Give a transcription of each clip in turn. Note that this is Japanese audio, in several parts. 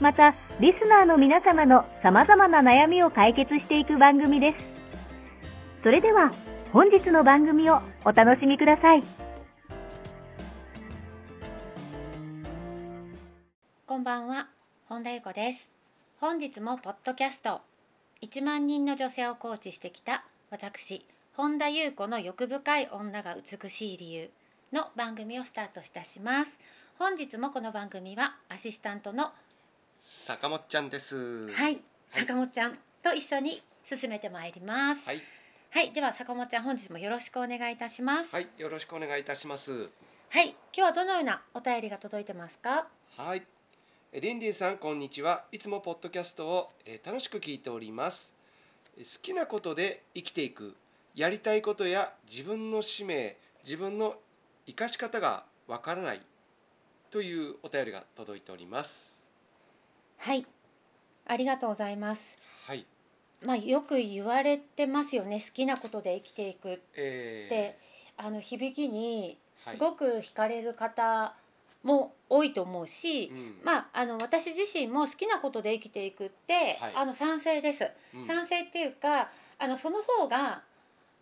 また、リスナーの皆様の様々な悩みを解決していく番組です。それでは、本日の番組をお楽しみください。こんばんは、本田由子です。本日もポッドキャスト1万人の女性をコーチしてきた私、本田由子の欲深い女が美しい理由の番組をスタートいたします。本日もこの番組はアシスタントの坂本ちゃんです。はい、はい坂本ちゃんと一緒に進めてまいります。はい、はい、では坂本ちゃん本日もよろしくお願いいたします。はい、よろしくお願いいたします。はい、今日はどのようなお便りが届いてますか？はい、えリンリンさんこんにちは。いつもポッドキャストを、えー楽しく聞いております。え好きなことで生きていく、やりたいことや自分の使命、自分の生かし方がわからないというお便りが届いております。はい、ありがとうございます。はい、まあよく言われてますよね。好きなことで生きていくえー。って、あの響きにはい。すごく惹かれる方も多いと思うし、うん。まああの私自身も好きなことで生きていくって、はい。あの賛成です。うん。賛成っていうか、あのその方が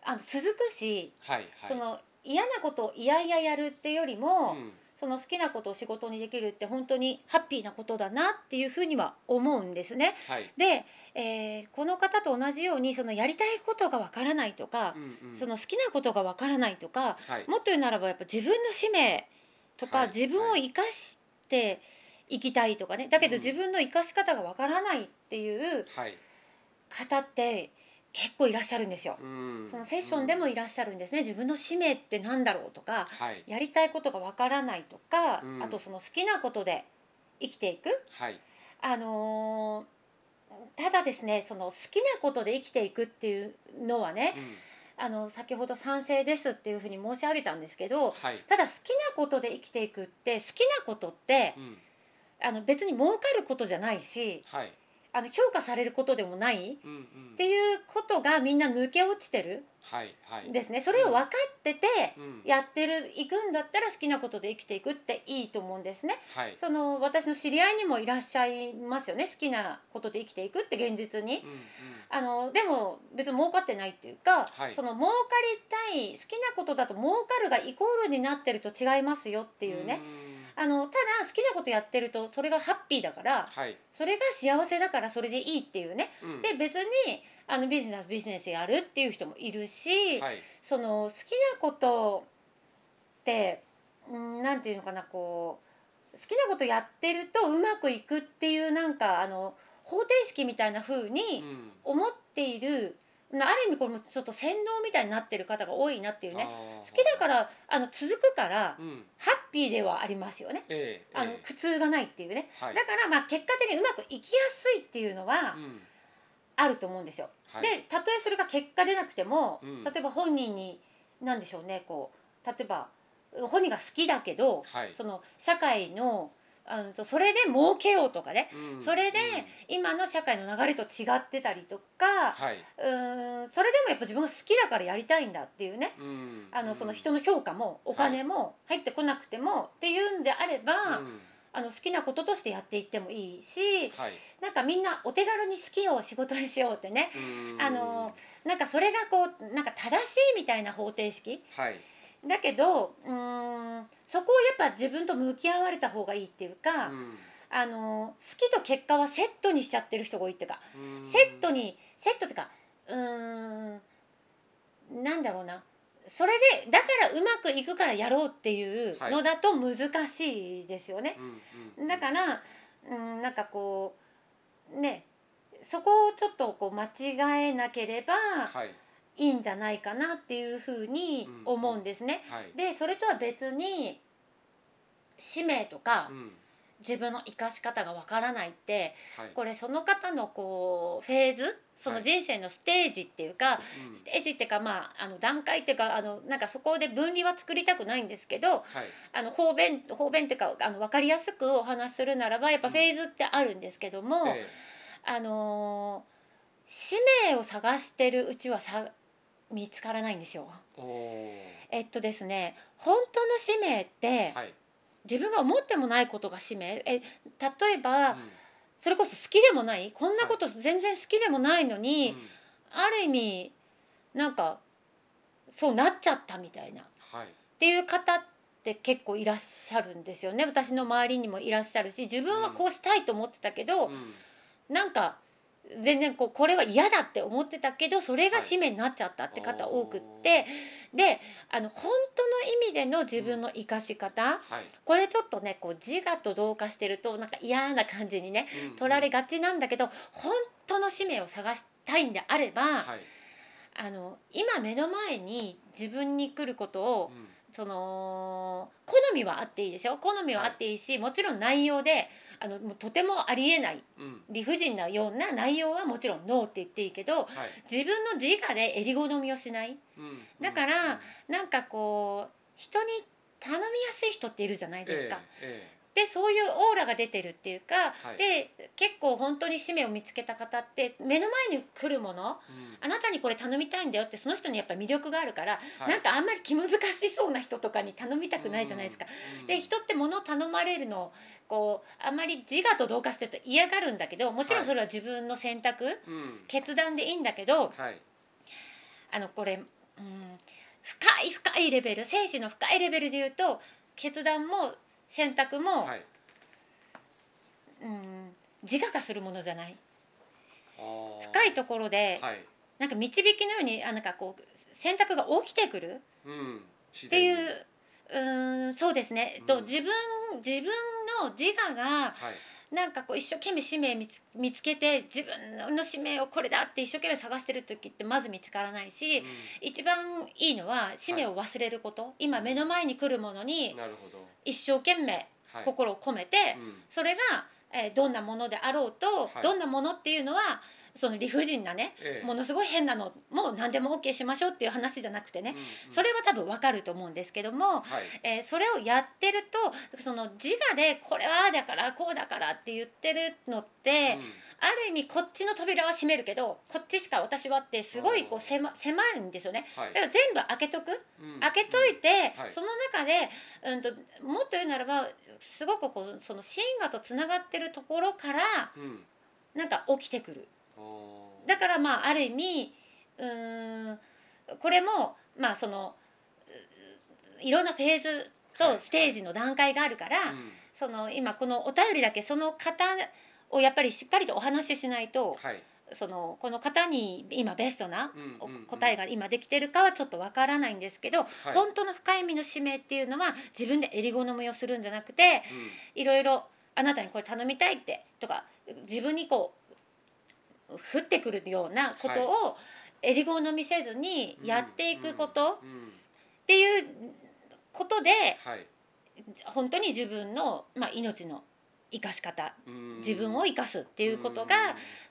あの続くし、はいはい。その嫌なことをいやいややるってよりも、うんその好きなことを仕事にできるって本当にハッピーなことだなっていうふうには思うんですね。はい。で、えーこの方と同じようにそのやりたいことがわからないとかう、んうんその好きなことがわからないとかはい。もっと言うならばやっぱ自分の使命とか、はい自分を生かしていきたいとかねだけどうん自分の生かし方がわからないっていうはい。方って結構いらっしゃるんですよ。うんそのセッションでもいらっしゃるんですね。自分の使命ってなんだろうとかはい。やりたいことがわからないとか、うんあとその好きなことで生きていくはい。あのーただですねその好きなことで生きていくっていうのはねうんあの先ほど賛成ですっていうふうに申し上げたんですけどはい。ただ好きなことで生きていくって好きなことってうんあの別に儲かることじゃないしはい。あの評価されることでもないうんうん。っていうことがみんな抜け落ちてるはいはい。んですね。それを分かっててうん。やってるいくんだったら好きなことで生きていくっていいと思うんですね。はい。その私の知り合いにもいらっしゃいますよね。好きなことで生きていくって現実に。うんうん。あのでも別に儲かってないっていうか、はい。その儲かりたい好きなことだと儲かるがイコールになってると違いますよっていうね、んあのただ好きなことやってるとそれがハッピーだからはい。それが幸せだからそれでいいっていうねうんで別にあのビジネスビジネスやるっていう人もいるし、はい。その好きなことってうんなんていうのかなこう好きなことやってるとうまくいくっていうなんかあの方程式みたいな風にうん思っている、なある意味これもちょっと洗脳みたいになってる方が多いなっていうね好きだからあの続くからうん。ハッピーではありますよねええ。ええあの苦痛がないっていうねはい。だからまあ結果的にうまくいきやすいっていうのはうんあると思うんですよ。はい。でたとえそれが結果出なくても、うん例えば本人に何でしょうねこう例えば本人が好きだけどはい。その社会のあのそれで儲けようとかね。うん。それでうん。今の社会の流れと違ってたりとかはい。うーんそれでもやっぱ自分が好きだからやりたいんだっていうね。うんあのその人の評価もお金も入ってこなくてもっていうんであれば、うん。あの好きなこととしてやっていってもいいしはい。なんかみんなお手軽に好きを仕事にしようってね。うん。あのなんかそれがこうなんか正しいみたいな方程式はい。だけどうーんそこをやっぱ自分と向き合われた方がいいっていうか、うん。あの好きと結果はセットにしちゃってる人が多いっていうかうん。セットにセットっていうかうーんなんだろうな。それでだからうまくいくからやろうっていうのだと難しいですよね。だからうんなんかこうねそこをちょっとこう間違えなければはいいいんじゃないかなっていうふうに思うんですね。はい。でそれとは別に使命とかうん。自分の生かし方がわからないってはい。これその方のこうフェーズその人生のステージっていうか、うん。ステージっていうかまああの段階っていうかあのなんかそこで分離は作りたくないんですけどはい。あの方便方便っていうかあの分かりやすくお話しするならばやっぱうん。フェーズってあるんですけども、え。あのー使命を探してるうちはさ見つからないんですよ。えっとですね本当の使命って、ーはい。自分が思ってもないことが使命。え例えば、うん。それこそ好きでもない。こんなこと全然好きでもないのに、うん。ある意味なんかそうなっちゃったみたいな。っはい。ていう方って結構いらっしゃるんですよね。私の周りにもいらっしゃるし自分はこうしたいと思ってたけど、うん。なんか全然こうこれは嫌だって思ってたけどそれが使命になっちゃったって方多くって、であの本当の意味での自分の生かし方、はい。これちょっとねこう自我と同化してるとなんか嫌な感じにねうん取られがちなんだけど本当の使命を探したいんであれば、はい。あの今目の前に自分に来ることをうん。その好みはあっていいですよ好みはあっていいし、もちろん内容であのもうとてもありえないうん。理不尽なような内容はもちろんノーって言っていいけどはい。自分の自我で襟好みをしない。うん。だからなんかこう人に頼みやすい人っているじゃないですか。えでそういうオーラが出てるっていうか、はい。で結構本当に使命を見つけた方って目の前に来るものえうん。あなたにこれ頼みたいんだよってその人にやっぱ魅力があるから、はい。なんかあんまり気難しそうな人とかに頼みたくないじゃないですか。うんで人って物を頼まれるのをこうあんまり自我と同化してると嫌がるんだけどもちろんそれは自分の選択、うん。決断でいいんだけどはい。あのこれ、うん、深い深いレベル精神の深いレベルで言うと決断も選択も、はい。うん、自我化するものじゃない。深いところで、はい。なんか導きのようにあなんかこう選択が起きてくる。うん。っっていううーんそうですね、えっとうん。自分自分の自我がはいなんかこう一生懸命使命見つ見つけて自分の使命をこれだって一生懸命探してる時ってまず見つからないし、うん。一番いいのは使命を忘れること、今目の前に来るものに一生懸命はい。心を込めて、うん。それが、えーどんなものであろうと、はい。どんなものっていうのはその理不尽なねええ。ものすごい変なのも何でも OK しましょうっていう話じゃなくてね、うんうん。それは多分わかると思うんですけども、はい。えーそれをやってるとその自我でこれはだからこうだからって言ってるのって、ある意味こっちの扉は閉めるけどこっちしか私はってすごいこう狭狭いんですよね。うんはい。だから全部開けとく？うん。開けといて、はい。その中で、うん、ともっと言うならばすごくこうその神我とつながってるところからうん。なんか起きてくる。だからまあある意味うーんこれもまあそのういろんなフェーズとステージの段階があるから、うん。その今このお便りだけその方をやっぱりしっかりとお話ししないとはい。そのこの方に今ベストな答えが今できてるかはちょっとわからないんですけど、はい。本当の深い意味の使命っていうのは自分で襟好みをするんじゃなくてうん。いろいろあなたにこれ頼みたいってとか自分にこう降ってくるようなことを襟好みせずにやっていくことっていうことではい。本当に自分の、まあ、命の生かし方うん。自分を生かすっていうことうん。が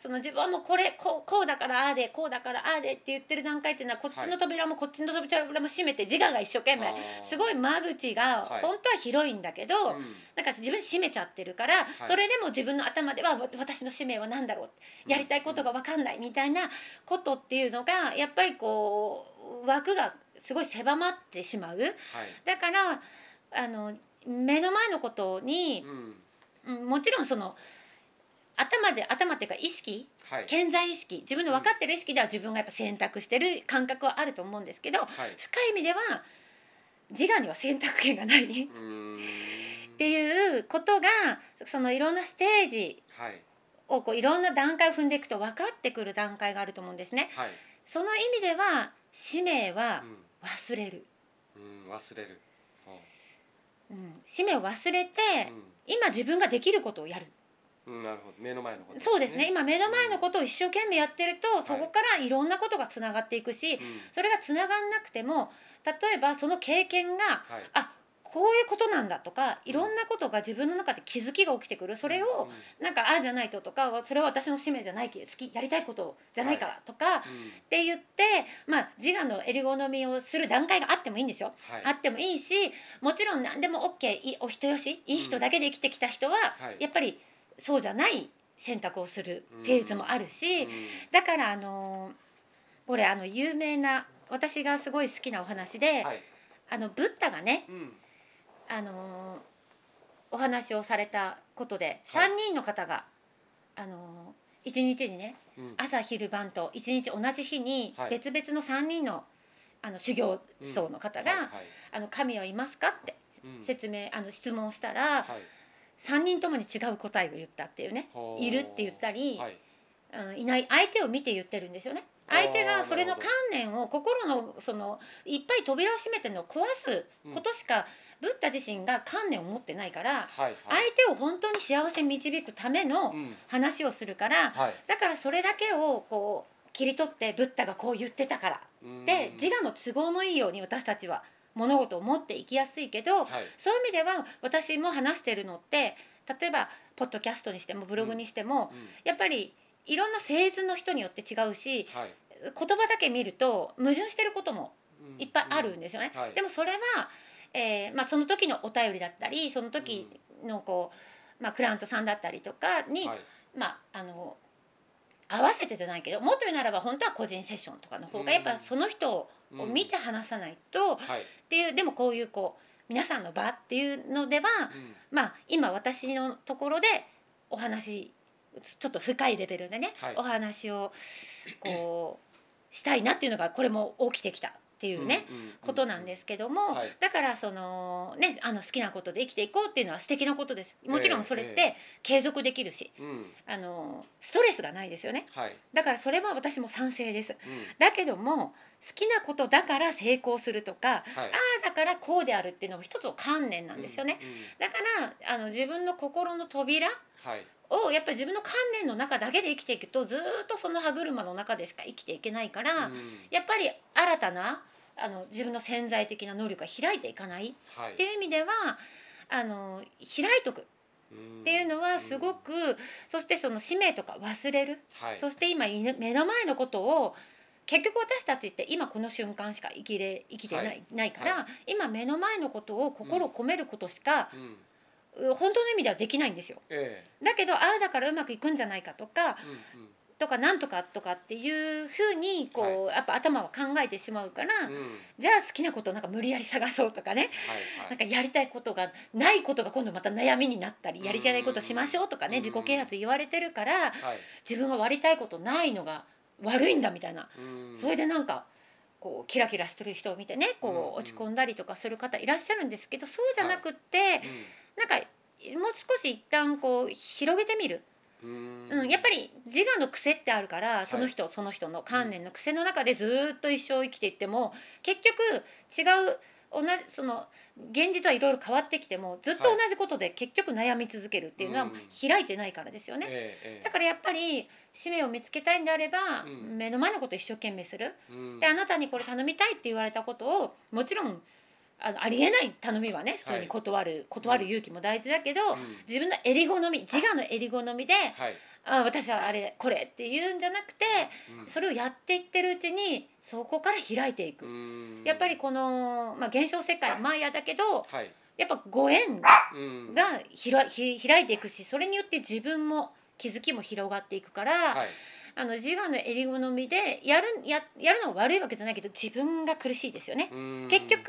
その自分はもうこれこうこうだからああでこうだからああでって言ってる段階っていうのはこっちの扉もこっちの扉も閉めて自我が一生懸命すごい間口がはい。本当は広いんだけど、うん。なんか自分閉めちゃってるから、はい。それでも自分の頭ではわ私の使命は何だろうやりたいことが分かんないみたいなことっていうのがやっぱりこう枠がすごい狭まってしまう。はい。だからあの目の前のことにう、んうんもちろんその頭で頭っていうか意識はい。健在意識自分の分かってる意識では自分がやっぱ選択してる感覚はあると思うんですけどはい。深い意味では自我には選択権がない。っていうことがそのいろんなステージはい。をこういろんな段階を踏んでいくと分かってくる段階があると思うんですね。はい。その意味では使命は忘れる、うん、うん、忘れるうん、使命を忘れて、うん。今自分ができることをやる。うん、なるほど。目の前のことそうですね。今目の前のことを一生懸命やってると、んそこからいろんなことがつながっていくし、うん。それがつながんなくても例えばその経験がはい。あこういうことなんだとかいろんなことが自分の中で気づきが起きてくる。それをなんかああじゃないととかそれは私の使命じゃないき好きやりたいことじゃないからとか、って言って、まあ、自我のエリゴノミをする段階があってもいいんですよ。はい。あってもいいしもちろん何でも OK いいお人よしいい人だけで生きてきた人は、はい。やっぱりそうじゃない選択をするフェーズもあるし、うん。だからあのーこれあの有名な私がすごい好きなお話で、はい。あのブッダがね、うんあのーお話をされたことではい。3人の方が、あのー一日にねうん。朝昼晩と一日同じ日にはい。別々の3人のあの修行僧の方がはい。はい「あの神はいますか?」ってうん。説明あの質問をしたらはい。3人ともに違う答えを言ったっていうねいるって言ったり、はい。うん、いない相手を見て言ってるんですよね。相手がそれの観念を心のそのいっぱい扉を閉めてるのを壊すことしか、ブッダ自身が観念を持ってないからはい相手を本当に幸せに導くためのうん。話をするからはい。だからそれだけをこう切り取ってブッダがこう言ってたからうん。で自我の都合のいいように私たちは物事を持っていきやすいけどはい。そういう意味では私も話してるのって例えばポッドキャストにしてもブログにしても、うん。やっぱりいろんなフェーズの人によって違うしはい。言葉だけ見ると矛盾してることもうん。いっぱいあるんですよね。うん。はい。でもそれは、えーまあ、その時のお便りだったりその時のこう、まあ、クラントさんだったりとかに、はい。まああの合わせてじゃないけどもっと言うならば本当は個人セッションとかの方がやっぱその人をうん見て話さないと、はい。っていうでもこういうこう皆さんの場っていうのでは、うん。まあ今私のところでお話ちょっと深いレベルでね、はい。お話をこうしたいなっていうのがこれも起きてきたっていうね、ことなんですけども、はい。だからそのねあの好きなことで生きていこうっていうのは素敵なことです。もちろんそれっえて継続できるし、うん。あのストレスがないですよね。はい。だからそれは私も賛成です。うん。だけども好きなことだから成功するとかはい。ああだからこうであるっていうのも一つの観念なんですよね、うんうん。だからあの自分の心の扉はいをやっぱり自分の観念の中だけで生きていくとずーっとその歯車の中でしか生きていけないから、うん。やっぱり新たなあの自分の潜在的な能力が開いていかない。はい。っていう意味ではあの開いとく。っていうのはすごく、そしてその使命とか忘れる、はい。そして今目の前のことを結局私たちって今この瞬間しか生きれ生きてない,、はい。ないから、は今目の前のことを心を込めることしか、うん。う本当の意味ではできないんですよ。えだけどああだからうまくいくんじゃないかとかえうん。とかなんとかとかっていうふうにこう、やっぱ頭は考えてしまうから、うん。うんじゃあ好きなことをなんか無理やり探そうとかね。はいはい。なんかやりたいことがないことが今度また悩みになったりやりたいことしましょうとかねうん。自己啓発言われてるからはい。自分が割りたいことないのが悪いんだみたいな。うん。それでなんかこうキラキラしてる人を見てねこうんう落ち込んだりとかする方いらっしゃるんですけどそうじゃなくってなんかもう少し一旦こう広げてみる、うん。うん、やっぱり自我の癖ってあるからい。その人その人の観念の癖の中でずーっと一生生きていっても結局違う同じその現実はいろいろ変わってきてもずっと同じことで結局悩み続けるっていうのはうん。開いてないからですよね。ええええ。だからやっぱり使命を見つけたいんであれば、うん。目の前のことを一生懸命する。うん。であなたにこれ頼みたいって言われたことをもちろんあのありえない頼みはね普通に断る、断る勇気も大事だけど、うん。自分の襟好み自我の襟好みではい。あ私はあれこれって言うんじゃなくてうん。それをやっていってるうちにそこから開いていく、うん。やっぱりこの、まあ、現象世界マヤだけどはい。やっぱご縁うん。がひらひ開いていくしそれによって自分も気づきも広がっていくから、はいあの自我の襟好みでやるややるのが悪いわけじゃないけど自分が苦しいですよね。うん。結局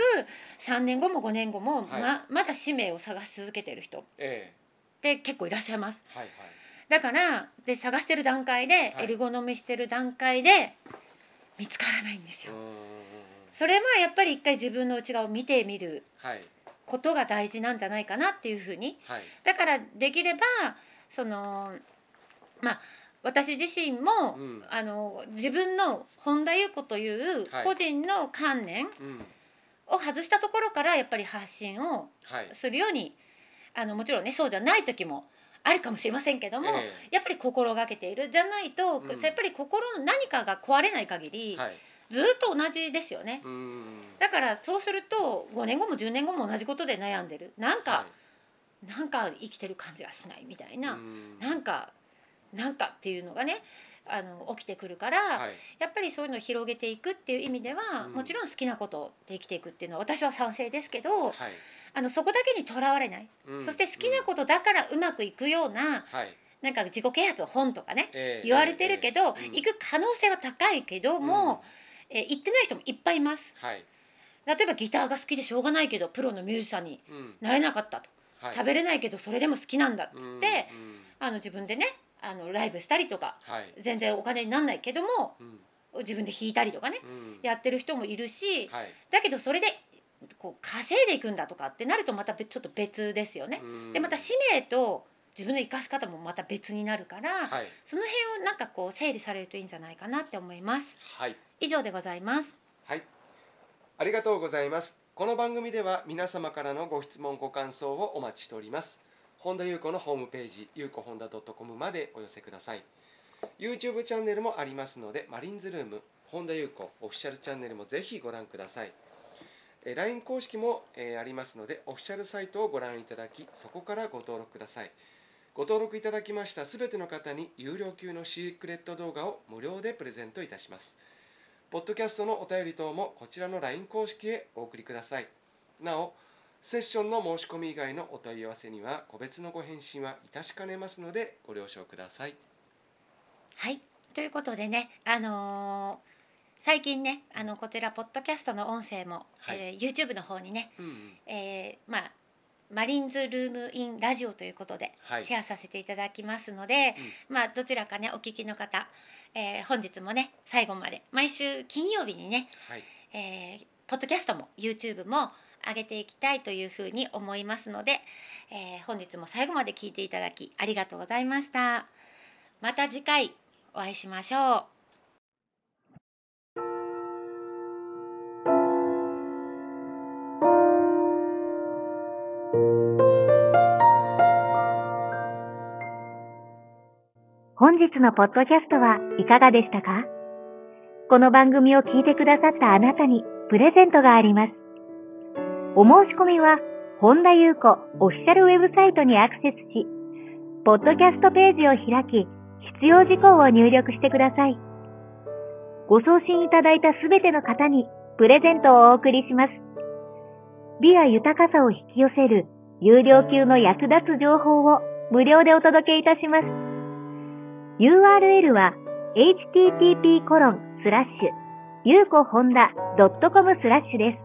3年後も5年後もはい。ままだ使命を探し続けてる人。っえ。て結構いらっしゃいます。えはいはい。だからで探してる段階で、はい。エリゴノミしてる段階で見つからないんですよ。うん。それはやっぱり一回自分の内側を見てみるはい。ことが大事なんじゃないかなっていうふうに。はい。だからできればそのまあ私自身も、うん。あの自分の本田裕子というはい。個人の観念うん。を外したところからやっぱり発信をはい。するようにあのもちろんねそうじゃない時もあるかもしれませんけども、えやっぱり心がけている。じゃないと、うん。やっぱり心の何かが壊れない限り、えはい。ずっと同じですよね。だからそうすると5年後も10年後も同じことで悩んでる。なんか、はなんか生きてる感じがしないみたいな、なんかなんかっていうのがねあの起きてくるから、はい。やっぱりそういうのを広げていくっていう意味では、うん。もちろん好きなことで生きていくっていうのは私は賛成ですけどはい。あのそこだけにとらわれない、うん。そして好きなことだからうまくいくようなはい。なんか自己啓発の本とかねええ言われてるけど、ええうん。行く可能性は高いけども、えー行ってない人もいっぱいいます。はい。例えばギターが好きでしょうがないけどプロのミュージシャンにうん。なれなかったと、はい。食べれないけどそれでも好きなんだっつって、うんうん。あの自分でねあのライブしたりとかはい。全然お金になんないけどもうん。自分で弾いたりとかねうん。やってる人もいるしはい。だけどそれでこう稼いでいくんだとかってなるとまた別ちょっと別ですよね。うん。でまた使命と自分の生かし方もまた別になるから、はい。その辺をなんかこう整理されるといいんじゃないかなって思います。はい。以上でございます。はい。ありがとうございます。この番組では皆様からのご質問ご感想をお待ちしております本田裕子のホームページゆうこ本田 .com までお寄せください。YouTube チャンネルもありますのでマリンズルーム本田裕子オフィシャルチャンネルもぜひご覧ください。LINE 公式も、えありますのでオフィシャルサイトをご覧いただきそこからご登録ください。ご登録いただきましたすべての方に有料級のシークレット動画を無料でプレゼントいたします。ポッドキャストのお便り等もこちらの LINE 公式へお送りください。なおセッションの申し込み以外のお問い合わせには個別のご返信はいたしかねますのでご了承ください。はい。ということでねあのー最近ねあのこちらポッドキャストの音声も、はい。えー YouTube の方にね、うんうん。えーまあマリンズルームインラジオということではい。シェアさせていただきますので、まあどちらかねお聞きの方、えー本日もね最後まで毎週金曜日にね、はい。えーポッドキャストも YouTube も上げていきたいというふうに思いますので、えー本日も最後まで聞いていただきありがとうございました。また次回お会いしましょう。本日のポッドキャストはいかがでしたか？この番組を聞いてくださったあなたにプレゼントがあります。お申し込みは、本田裕子オフィシャルウェブサイトにアクセスし、ポッドキャストページを開き、必要事項を入力してください。ご送信いただいたすべての方にプレゼントをお送りします。美や豊かさを引き寄せる有料級の役立つ情報を無料でお届けいたします。URL は http コロンスラッシュゆうこほんだ .com スラッシュです。